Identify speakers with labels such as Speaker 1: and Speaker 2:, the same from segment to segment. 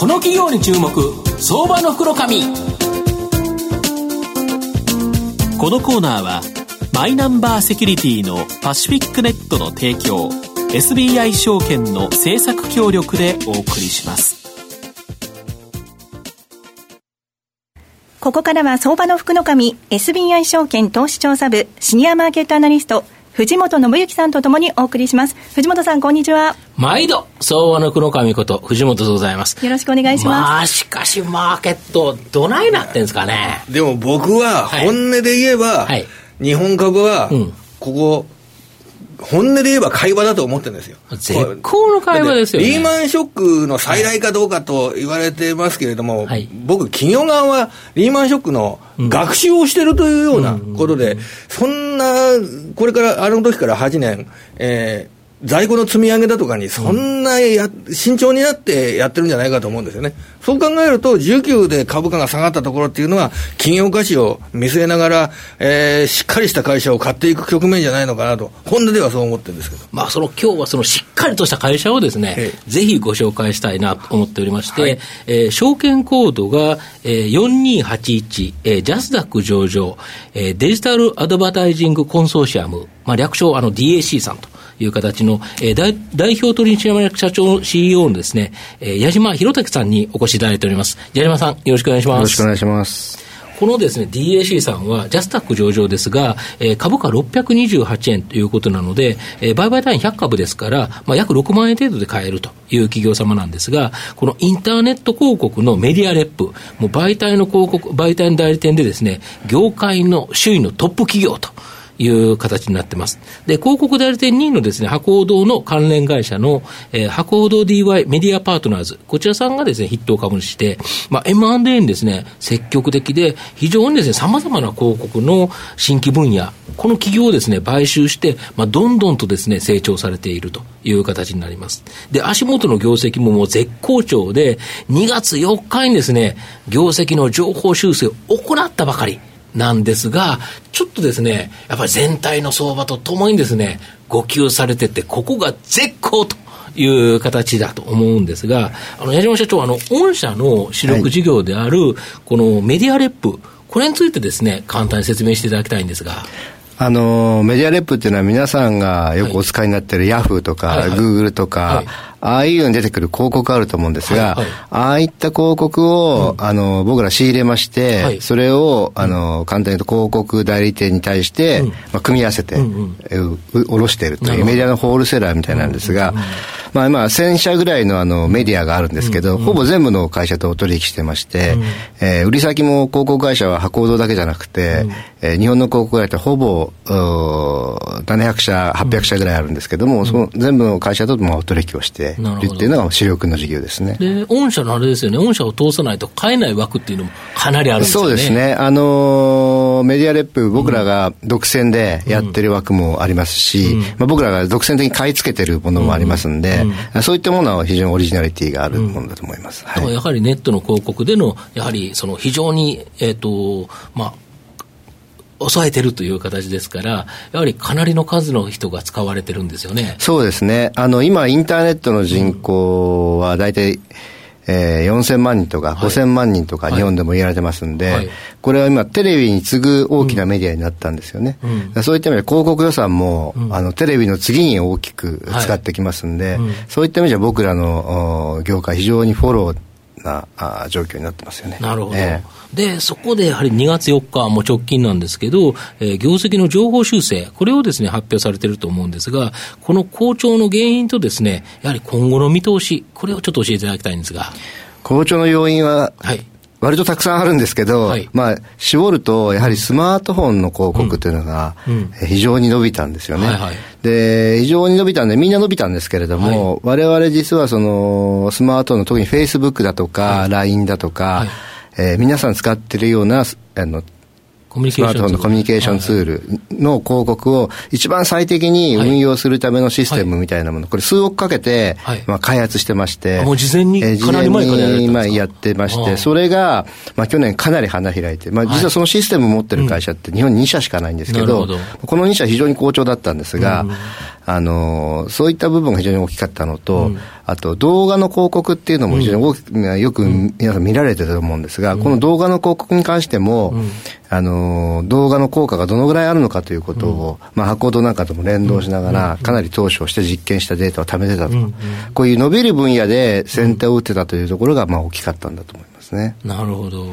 Speaker 1: この企業に注目相場の袋紙。このコーナーはマイナンバーセキュリティのパシフィックネットの提供 SBI 証券の政策協力でお送りします。
Speaker 2: ここからは相場の福の神 SBI 証券投資調査部シニアマーケットアナリスト藤本信之さんとともにお送りします。藤本さん、こんにちは。
Speaker 1: 毎度、相場の黒神こと、藤本でございます。
Speaker 2: よろしくお願いします。
Speaker 1: まあ、しかし、マーケット、どないなってんですかね。
Speaker 3: でも僕は、本音で言えば、はい、日本株は、ここ、本音で言えば会話だと思ってるんですよ。
Speaker 1: 絶好の会話ですよ、ね、
Speaker 3: リーマンショックの再来かどうかと言われてますけれども、はい、僕、企業側はリーマンショックの学習をしてるというようなことで、そんな、これから、あの時から8年、えー、在庫の積み上げだとかに、そんなや、うん、慎重になってやってるんじゃないかと思うんですよね。そう考えると、19で株価が下がったところっていうのは、企業価値を見据えながら、えー、しっかりした会社を買っていく局面じゃないのかなと、本音ではそう思ってるんですけど。
Speaker 1: まあ、その今日はそのしっかりとした会社をですね、ぜひご紹介したいなと思っておりまして、はい、えー、証券コードが、えー、4281、えー、ジャスダック上場、えー、デジタルアドバタイジングコンソーシアム、まあ、略称あの DAC さんと。いう形の、えー、代代表取締役社長 CEO のですね、えー、矢島博武さんにお越しいただいております。矢島さん、よろしくお願いします。よ
Speaker 4: ろしくお願いします。
Speaker 1: このですね、DAC さんはジャスタック上場ですが、えー、株価628円ということなので、えー、売買単位100株ですから、まあ、約6万円程度で買えるという企業様なんですが、このインターネット広告のメディアレップ、もう媒体の広告、媒体の代理店でですね、業界の首位のトップ企業と。いう形になってます。で、広告代理店2位のですね、博報堂の関連会社の、えー、博報堂 DY メディアパートナーズ、こちらさんがですね、筆頭株主で、まあ、M&A にですね、積極的で、非常にですね、様々な広告の新規分野、この企業をですね、買収して、まあ、どんどんとですね、成長されているという形になります。で、足元の業績ももう絶好調で、2月4日にですね、業績の情報修正を行ったばかり。なんですが、ちょっとですね、やっぱり全体の相場とともにですね、誤給されてて、ここが絶好と。いう形だと思うんですが、あの、矢島社長、あの、御社の主力事業である、このメディアレップ、これについてですね、簡単に説明していただきたいんですが。
Speaker 4: あの、メディアレップっていうのは皆さんがよくお使いになってるヤフーとか、グーグルとか、はい。ああいうのに出てくる広告あると思うんですが、ああいった広告を、うん、あの、僕ら仕入れまして、はい、それを、あの、簡単に言うと広告代理店に対して、うん、まあ、組み合わせて、うんうん、ろしているというメディアのホールセラーみたいなんですが、まあ、まあ、1000社ぐらいのあの、メディアがあるんですけど、ほぼ全部の会社とお取引してまして、えー、売り先も広告会社は博報堂だけじゃなくて、えー、日本の広告会社ほぼ、700社、800社ぐらいあるんですけども、その全部の会社と取引をして、るっていうのが主力の事業ですね。
Speaker 1: で、御社のあれですよね、御社を通さないと買えない枠っていうのもかなりあるんですよね。
Speaker 4: そうですね。あのー、メディアレップ、僕らが独占でやってる枠もありますし、うん、まあ、僕らが独占的に買い付けてるものもありますんで、うん、そういったものは非常にオリジナリティがあるものだと思います。
Speaker 1: はい、やはりネットの広告での、やはりその非常に、えっ、ー、と、まあ、抑えてるという形ですから、やはりかなりの数の人が使われてるんですよね。
Speaker 4: そうですね。あの、今、インターネットの人口は大体、えー、4000万人とか5000万人とか日本でも言われてますんで、はい。はい、これは今テレビに次ぐ大きなメディアになったんですよね。うん、そういった意味で広告予算も、うん、あのテレビの次に大きく使ってきますんで、はいうん、そういった意味では僕らの業界非常にフォローなあ状況になってますよね。
Speaker 1: なるほど。えー、で、そこでやはり2月4日、もう直近なんですけど、えー、業績の情報修正、これをですね、発表されていると思うんですが、この好調の原因とですね、やはり今後の見通し、これをちょっと教えていただきたいんですが。
Speaker 4: 好調の要因は、はい、割とたくさんあるんですけど、はい、まあ、絞ると、やはりスマートフォンの広告というのが、非常に伸びたんですよね。で、非常に伸びたんで、みんな伸びたんですけれども、はい、我々実はその、スマートフォンの特に Facebook だとか、LINE だとか、はい、えー、皆さん使ってるような、あの、スマートフォンのコミュニケーションツールの広告を一番最適に運用するためのシステムみたいなもの、これ数億かけて、まあ開発してまして、
Speaker 1: もう事前にかなり前から
Speaker 4: やまあやってまして、それが、まあ去年かなり花開いて、まあ実はそのシステムを持ってる会社って日本に2社しかないんですけど、この2社非常に好調だったんですが、あの、そういった部分が非常に大きかったのと、うん、あと動画の広告っていうのも非常に大きく、うん、よく皆さん見られてると思うんですが、この動画の広告に関しても、あの、動画の効果がどのぐらいあるのかということを、まあ、発行動なんかとも連動しながら、かなり投資をして実験したデータを貯めてたと。こういう伸びる分野で先手を打ってたというところが、まあ、大きかったんだと思いますね。
Speaker 1: なるほど。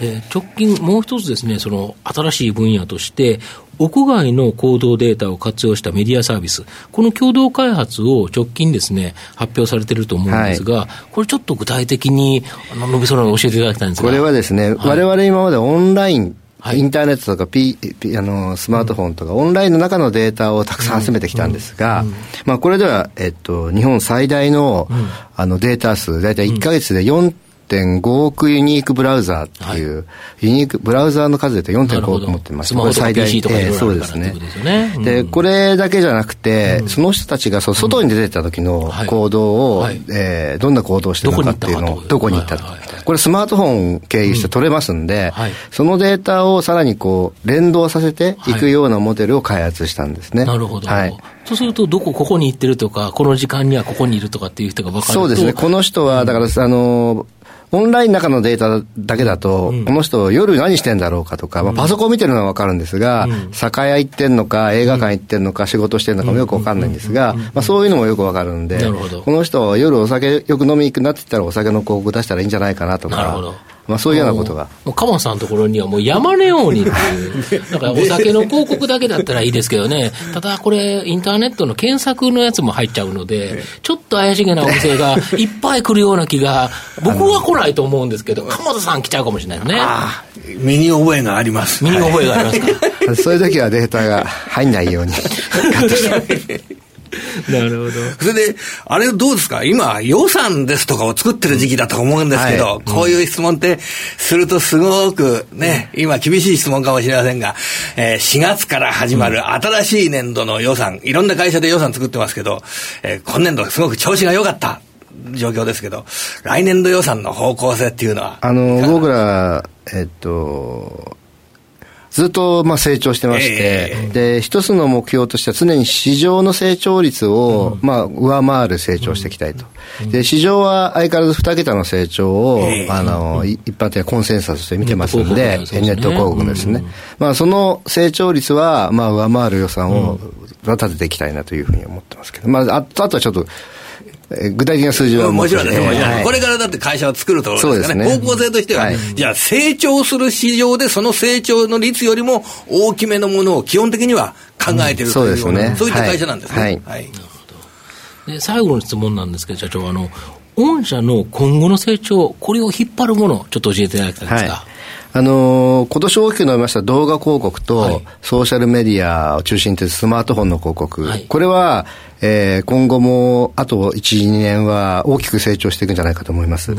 Speaker 1: えー、直近、もう一つですね、その新しい分野として、屋外の行動データを活用したメディアサービス、この共同開発を直近ですね、発表されていると思うんですが、はい、これちょっと具体的に、あの、伸びそうなの教えていただきたいんです
Speaker 4: が。これはですね、はい、我々今までオンラインはい、インターネットとか、P P、あのスマートフォンとか、オンラインの中のデータをたくさん集めてきたんですが、まあ、これでは、えっと、日本最大の,、あのデータ数、大体1か月で4 4.5億ユニークブラウザーっていう、はい、ユニーク、ブラウザーの数で4.5億持ってます。
Speaker 1: これ最大、
Speaker 4: えー、そうですね。で、これだけじゃなくて、うん、その人たちがそ外に出てた時の行動を、はい、えー、どんな行動をしてるのかっていうのを、どこに行ったと。これスマートフォン経由して取れますんで、うん。はい、そのデータをさらにこう、連動させてい。くようなモデルを開発したんですね。
Speaker 1: なるほど。はい。そうすると、どこ、ここに行ってるとか、この時間にはここにいるとかっていう人が分かると。
Speaker 4: そうですね。この人は、だから、あの、オンラインの中のデータだけだと、うん、この人夜何してんだろうかとか、まあ、パソコン見てるのはわかるんですが、うん、酒屋行ってんのか、映画館行ってんのか、仕事してん。のかもよくわかんないんですが、まあ、そういうのもよくわかるんで、この人は夜お酒よく飲み行くなって言ったらお酒の広告出したらいいんじゃないかなとか、まあ、そういうようなことが。
Speaker 1: もう、鎌さんのところにはもう山のようにっていう、だからお酒の広告だけだったらいいですけどね、ただこれ、インターネットの検索のやつも入っちゃうので、ちょっと怪しげなお店がいっぱい来るような気が、僕は来ないと思うんですけど、鎌田さん来ちゃうかもしれないよね。
Speaker 3: 身に覚えがあります。
Speaker 1: 身に覚えがありますか？
Speaker 4: そういう時はデータが入んないように。
Speaker 1: なるほど。
Speaker 3: それで、あれどうですか？今、予算ですとかを作ってる時期だと思うんですけど、はい、こういう質問ってするとすごくね、今厳しい質問かもしれませんが、えー、4月から始まる新しい年度の予算、いろんな会社で予算作ってますけど、えー、今年度すごく調子が良かった。状況ですけど、来年度予算の方向性っていうのは
Speaker 4: あの、僕ら、えっと、ずっとまあ成長してまして、えー、で、一つの目標としては常に市場の成長率を、まあ上回る成長していきたいと。で、市場は相変わらず2桁の成長を、えー、あの、一般的なコンセンサスとして見てますんで、ネット広告ですね。まあその成長率は、まあ上回る予算を立てていきたいなというふうに思ってますけど、まああとはちょっと、具体的な数字は
Speaker 3: もちろんです、もちろん。これからだって会社を作るところですからね。方向性としては、じゃあ成長する市場でその成長の率よりも大きめのものを基本的には考えてるという、そうね、そういった会社なんですね。はい。はい、
Speaker 1: で最後の質問なんですけど、社長、あの、御社の今後の成長、これを引っ張るもの、ちょっと教えていただきたいんですか？はい
Speaker 4: あのー、今年大きく伸びました動画広告と、ソーシャルメディアを中心とスマートフォンの広告、はい、これは、えー、今後もあと1、2年は大きく成長していくんじゃないかと思います。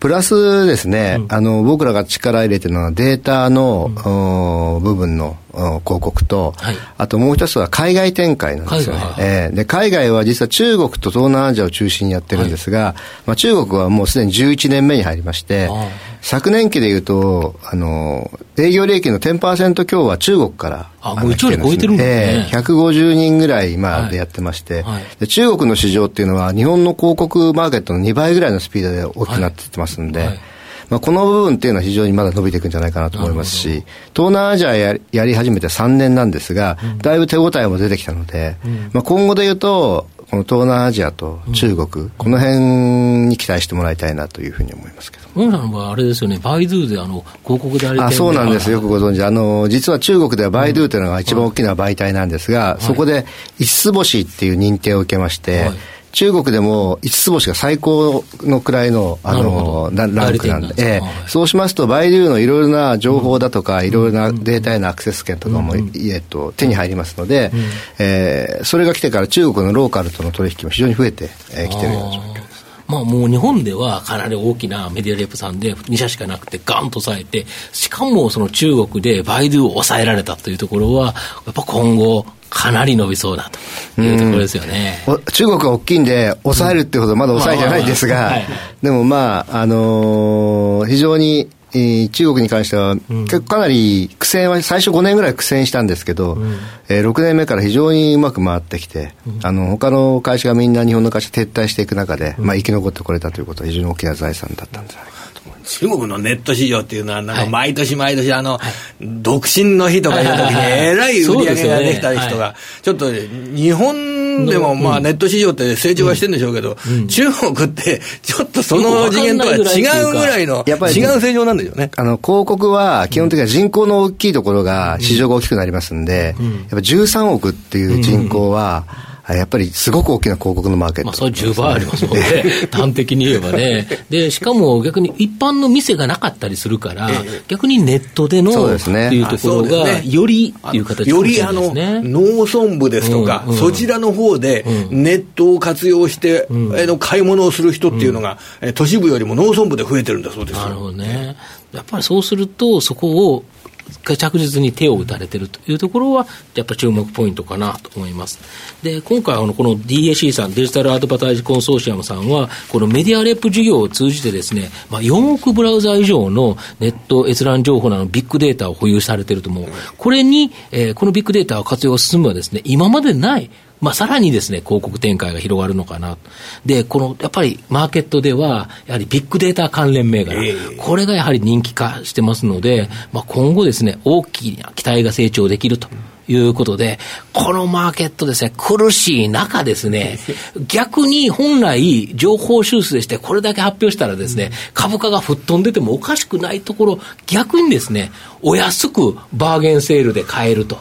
Speaker 4: プラスですね、うん、あの、僕らが力入れてるのはデータの、うん、部分の広告と、はい、あともう一つは海外展開なんですよね。えー、で海外は実は中国と東南アジアを中心にやってるんですが、はい、まあ、中国はもうすでに11年目に入りまして、昨年期でいうと、あの、営業利益の10%強は中国から。
Speaker 1: あ、もう1割超えてるんです。
Speaker 4: ね。えー、150人ぐらい今でやってまして、はい。で、中国の市場っていうのは日本の広告マーケットの2倍ぐらいのスピードで大きくなっていってますんで、まあ、この部分っていうのは非常にまだ伸びていくんじゃないかなと思いますし、東南アジアややり始めて3年なんですが、だいぶ手応えも出てきたので、まあ、今後で言うと、この東南アジアと中国、うん、この辺に期待してもらいたいなというふうに思いますけど。
Speaker 1: 本さんはあれですよね、バイドゥであの広告代理店
Speaker 4: あそうなんです、よくご存知。あの、実は中国ではバイドゥというのが一番大きな媒体なんですが、そこで五つ星っていう認定を受けまして、はい中国でも5つ星が最高のくらいのあのランクなんで、ええ、そうしますと、バイデューのいろいろな情報だとか、いろいろなデータへのアクセス権とかも、えっと、手に入りますので、えー、それが来てから中国のローカルとの取引も非常に増えてき、えー、てるような状況
Speaker 1: まあもう日本ではかなり大きなメディアレープさんで2社しかなくてガンと抑えて、しかもその中国でバイドゥを抑えられたというところは、やっぱ今後、かなり伸びそうだというところですよね。
Speaker 4: 中国は大きいんで、抑えるってほどまだ抑えじゃないですが、でもまあ、あのー、非常にえー、中国に関しては、結構かなり苦戦は、最初5年ぐらい苦戦したんですけど、うん、えー、6年目から非常にうまく回ってきて、うん、あの他の会社がみんな日本の会社撤退していく中で、うん、まあ、生き残ってこれたということは非常に大きな財産だったんじゃないか
Speaker 3: 中国のネット市場っていうのは、なんか毎年毎年、あの、独身の日とかいう時に、えらい売り上げができた人が、ちょっと日本でもまあネット市場って成長はしてるんでしょうけど、中国ってちょっとその次元とは違うぐらいの、違う成長なんでしょうね。
Speaker 4: あの、広告は基本的には人口の大きいところが市場が大きくなりますんで、やっぱ13億っていう人口は、やっぱりすごく大きな広告のマーケット、まあ、
Speaker 1: それ10倍ありますもんね、端的に言えばね。で、しかも逆に一般の店がなかったりするから、逆にネットでのそうです、ね、っていうところが、よりっていう形
Speaker 3: よりあの農村部ですとか、うん。うん、そちらの方でネットを活用して、うん、の買い物をする人っていうのが、うん、都市部よりも農村部で増えてるんだそうです
Speaker 1: なるほどね。やっぱりそうすると、そこを着実に手を打たれてるというところは、やっぱ注目ポイントかなと思います。で、今回、あの、この DAC さん、デジタルアドバタイジコンソーシアムさんは、このメディアレップ事業を通じてですね、まあ、4億ブラウザ以上のネット閲覧情報などのビッグデータを保有されていると思う。これに、えー、このビッグデータを活用が進むはですね、今までないまあ、さらにですね、広告展開が広がるのかな。で、この、やっぱりマーケットでは、やはりビッグデータ関連銘柄、えー、これがやはり人気化してますので、まあ、今後ですね、大きな期待が成長できると。いうことで、このマーケットですね、苦しい中ですね、逆に本来、情報修正して、これだけ発表したらですね、株価が吹っ飛んでてもおかしくないところ、逆にですね、お安くバーゲンセールで買えると。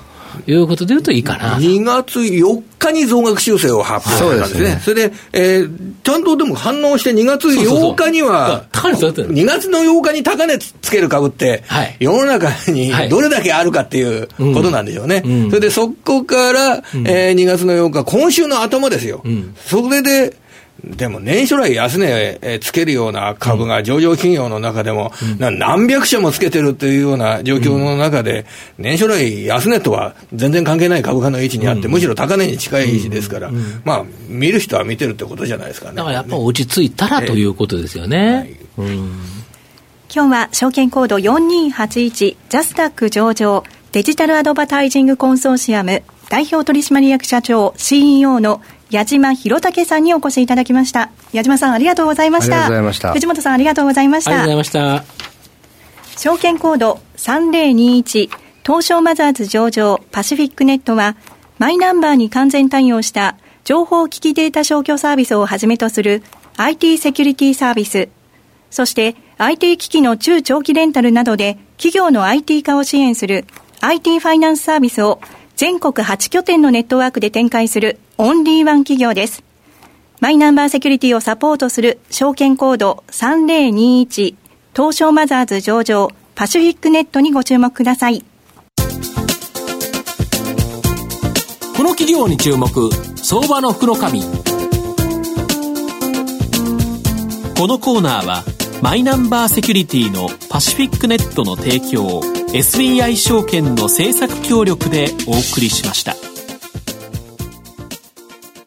Speaker 1: いうことでいうといいかな。
Speaker 3: 2月4日に増額修正を発表したんですね。それで、えー、ちゃんとでも反応して2月8日には、そうそうそう。2月の8日に高値つける株って、はい、世の中にどれだけあるかっていうことなんでしょうね。うん。うん、それでそこから、えー、2月の8日、今週の頭ですよ。うん、それで、でも年初来安値つけるような株が上場企業の中でも、何百社もつけてるというような状況の中で、年初来安値とは全然関係ない株価の位置にあって、むしろ高値に近い位置ですから、まあ、見る人は見てるってことじゃないですかね。
Speaker 1: だからやっぱ落ち着いたらということですよね。
Speaker 2: 今日は証券コード4281ジャスタック上場デジタルアドバタイジングコンソーシアム代表取締役社長 CEO の矢島博武さんにお越しいただきました。矢島さんありがとうございました。ありがとうございました。藤本さんありがとうございました。
Speaker 1: ありがとうございました。
Speaker 2: 証券コード3021東証マザーズ上場パシフィックネットはマイナンバーに完全対応した情報機器データ消去サービスをはじめとする IT セキュリティサービス、そして IT 機器の中長期レンタルなどで企業の IT 化を支援する IT ファイナンスサービスを全国8拠点のネットワークで展開するオンリーワン企業です。マイナンバーセキュリティをサポートする証券コード3021東証マザーズ上場パシフィックネットにご注目ください。
Speaker 1: この企業に注目、相場の福の神。このコーナーは、マイナンバーセキュリティのパシフィックネットの提供、SBI 証券の政策協力でお送りしました。